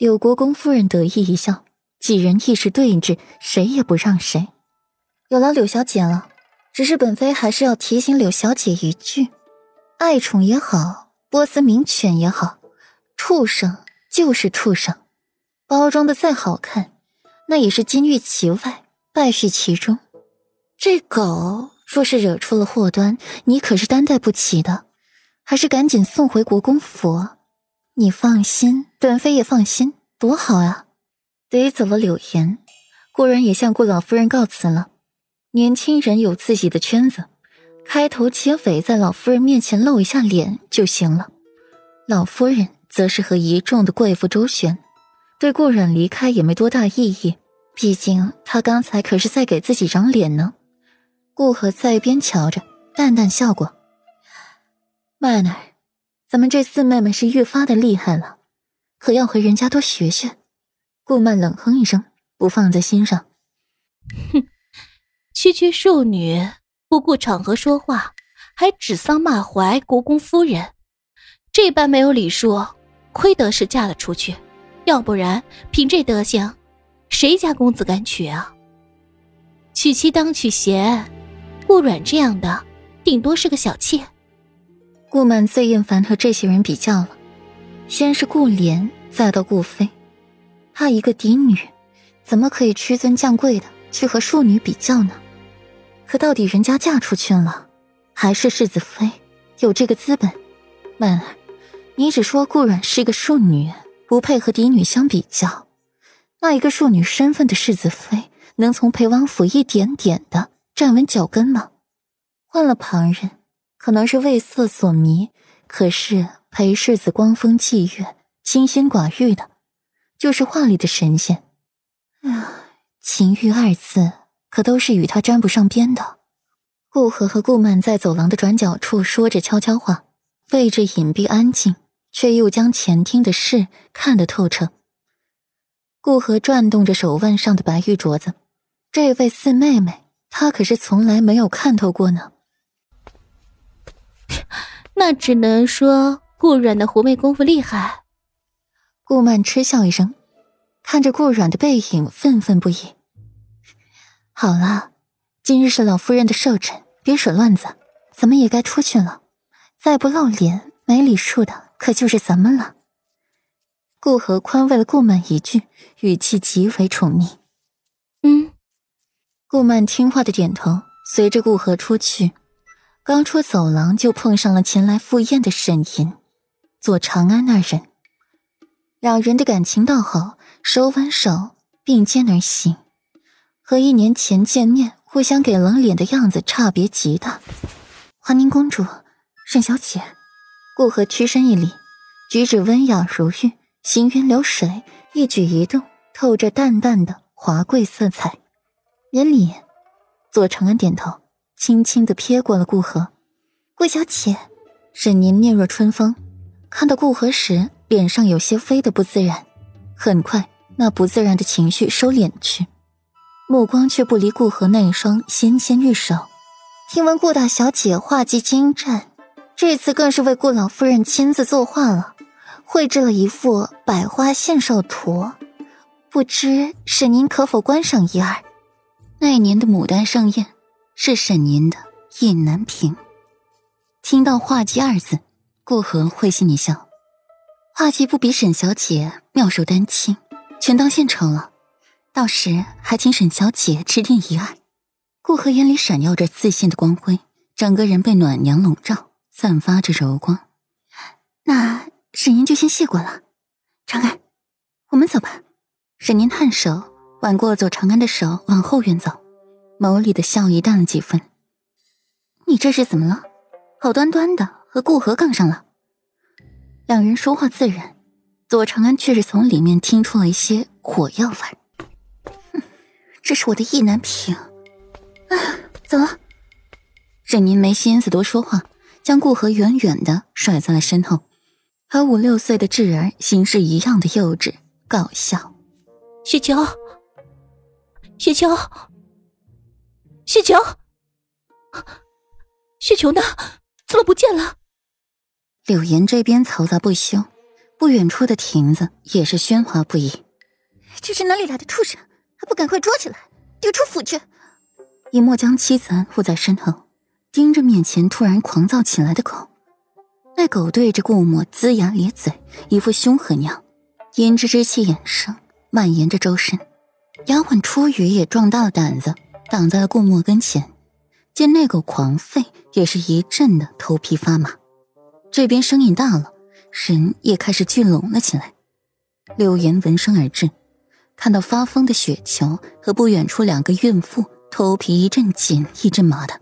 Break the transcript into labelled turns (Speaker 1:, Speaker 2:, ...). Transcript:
Speaker 1: 柳国公夫人得意一笑，几人一时对峙，谁也不让谁。有劳柳小姐了，只是本妃还是要提醒柳小姐一句：爱宠也好，波斯名犬也好，畜生就是畜生，包装的再好看，那也是金玉其外，败絮其中。这狗若是惹出了祸端，你可是担待不起的。还是赶紧送回国公府。你放心，本妃也放心，多好啊！逮走了柳岩，顾然也向顾老夫人告辞了。年轻人有自己的圈子，开头结尾在老夫人面前露一下脸就行了。老夫人则是和一众的贵妇周旋，对顾然离开也没多大意义。毕竟他刚才可是在给自己长脸呢。顾河在一边瞧着，淡淡笑过：“曼儿。”咱们这四妹妹是越发的厉害了，可要和人家多学学。顾曼冷哼一声，不放在心上。
Speaker 2: 哼，区区庶女不顾场合说话，还指桑骂槐国公夫人，这般没有礼数，亏得是嫁了出去，要不然凭这德行，谁家公子敢娶啊？娶妻当娶贤，顾阮这样的，顶多是个小妾。
Speaker 1: 顾曼最厌烦和这些人比较了，先是顾莲，再到顾飞，她一个嫡女，怎么可以屈尊降贵的去和庶女比较呢？可到底人家嫁出去了，还是世子妃，有这个资本。曼儿，你只说顾阮是一个庶女，不配和嫡女相比较，那一个庶女身份的世子妃，能从裴王府一点点的站稳脚跟吗？换了旁人。可能是为色所迷，可是裴世子光风霁月、清心寡欲的，就是画里的神仙。啊，情欲二字可都是与他沾不上边的。顾河和顾曼在走廊的转角处说着悄悄话，位置隐蔽安静，却又将前厅的事看得透彻。顾河转动着手腕上的白玉镯子，这位四妹妹，他可是从来没有看透过呢。
Speaker 2: 那只能说顾软的狐媚功夫厉害。
Speaker 1: 顾曼嗤笑一声，看着顾软的背影，愤愤不已。好了，今日是老夫人的寿辰，别耍乱子，咱们也该出去了。再不露脸，没礼数的可就是咱们了。顾和宽慰了顾曼一句，语气极为宠溺。
Speaker 2: 嗯，
Speaker 1: 顾曼听话的点头，随着顾和出去。刚出走廊，就碰上了前来赴宴的沈吟、左长安二人。两人的感情倒好，手挽手并肩而行，和一年前见面互相给冷脸的样子差别极大。华宁公主、沈小姐，顾河屈身一礼，举止温雅如玉，行云流水，一举一动透着淡淡的华贵色彩。免礼，左长安点头。轻轻的瞥过了顾河，顾小姐，沈宁面若春风，看到顾河时，脸上有些微的不自然，很快那不自然的情绪收敛去，目光却不离顾河那一双纤纤玉手。听闻顾大小姐画技精湛，这次更是为顾老夫人亲自作画了，绘制了一幅百花献寿图，不知沈宁可否观赏一二？那年的牡丹盛宴。是沈宁的意难平。听到画技二字，顾河会心一笑。画技不比沈小姐妙手丹青，全当献丑了。到时还请沈小姐指点一二。顾河眼里闪耀着自信的光辉，整个人被暖阳笼罩，散发着柔光。那沈宁就先谢过了。长安，我们走吧。沈宁颔首，挽过左长安的手，往后院走。眸里的笑意淡了几分。你这是怎么了？好端端的和顾河杠上了。两人说话自然，左长安却是从里面听出了一些火药味。哼，这是我的意难平。啊，走了。沈宁没心思多说话，将顾河远远的甩在了身后，和五六岁的智儿行事一样的幼稚搞笑。
Speaker 2: 雪球，雪球。雪球，雪球呢？怎么不见了？
Speaker 1: 柳岩这边嘈杂不休，不远处的亭子也是喧哗不已。
Speaker 3: 这是哪里来的畜生？还不赶快捉起来，丢出府去！
Speaker 1: 尹墨将妻子安护在身后，盯着面前突然狂躁起来的狗。那狗对着顾墨龇牙咧嘴，一副凶狠样，胭脂之气衍生，蔓延着周身。丫鬟初雨也壮大了胆子，挡在了顾墨跟前。见那狗狂吠，也是一阵的头皮发麻。这边声音大了，人也开始聚拢了起来。柳岩闻声而至，看到发疯的雪球和不远处两个孕妇，头皮一阵紧一阵麻的。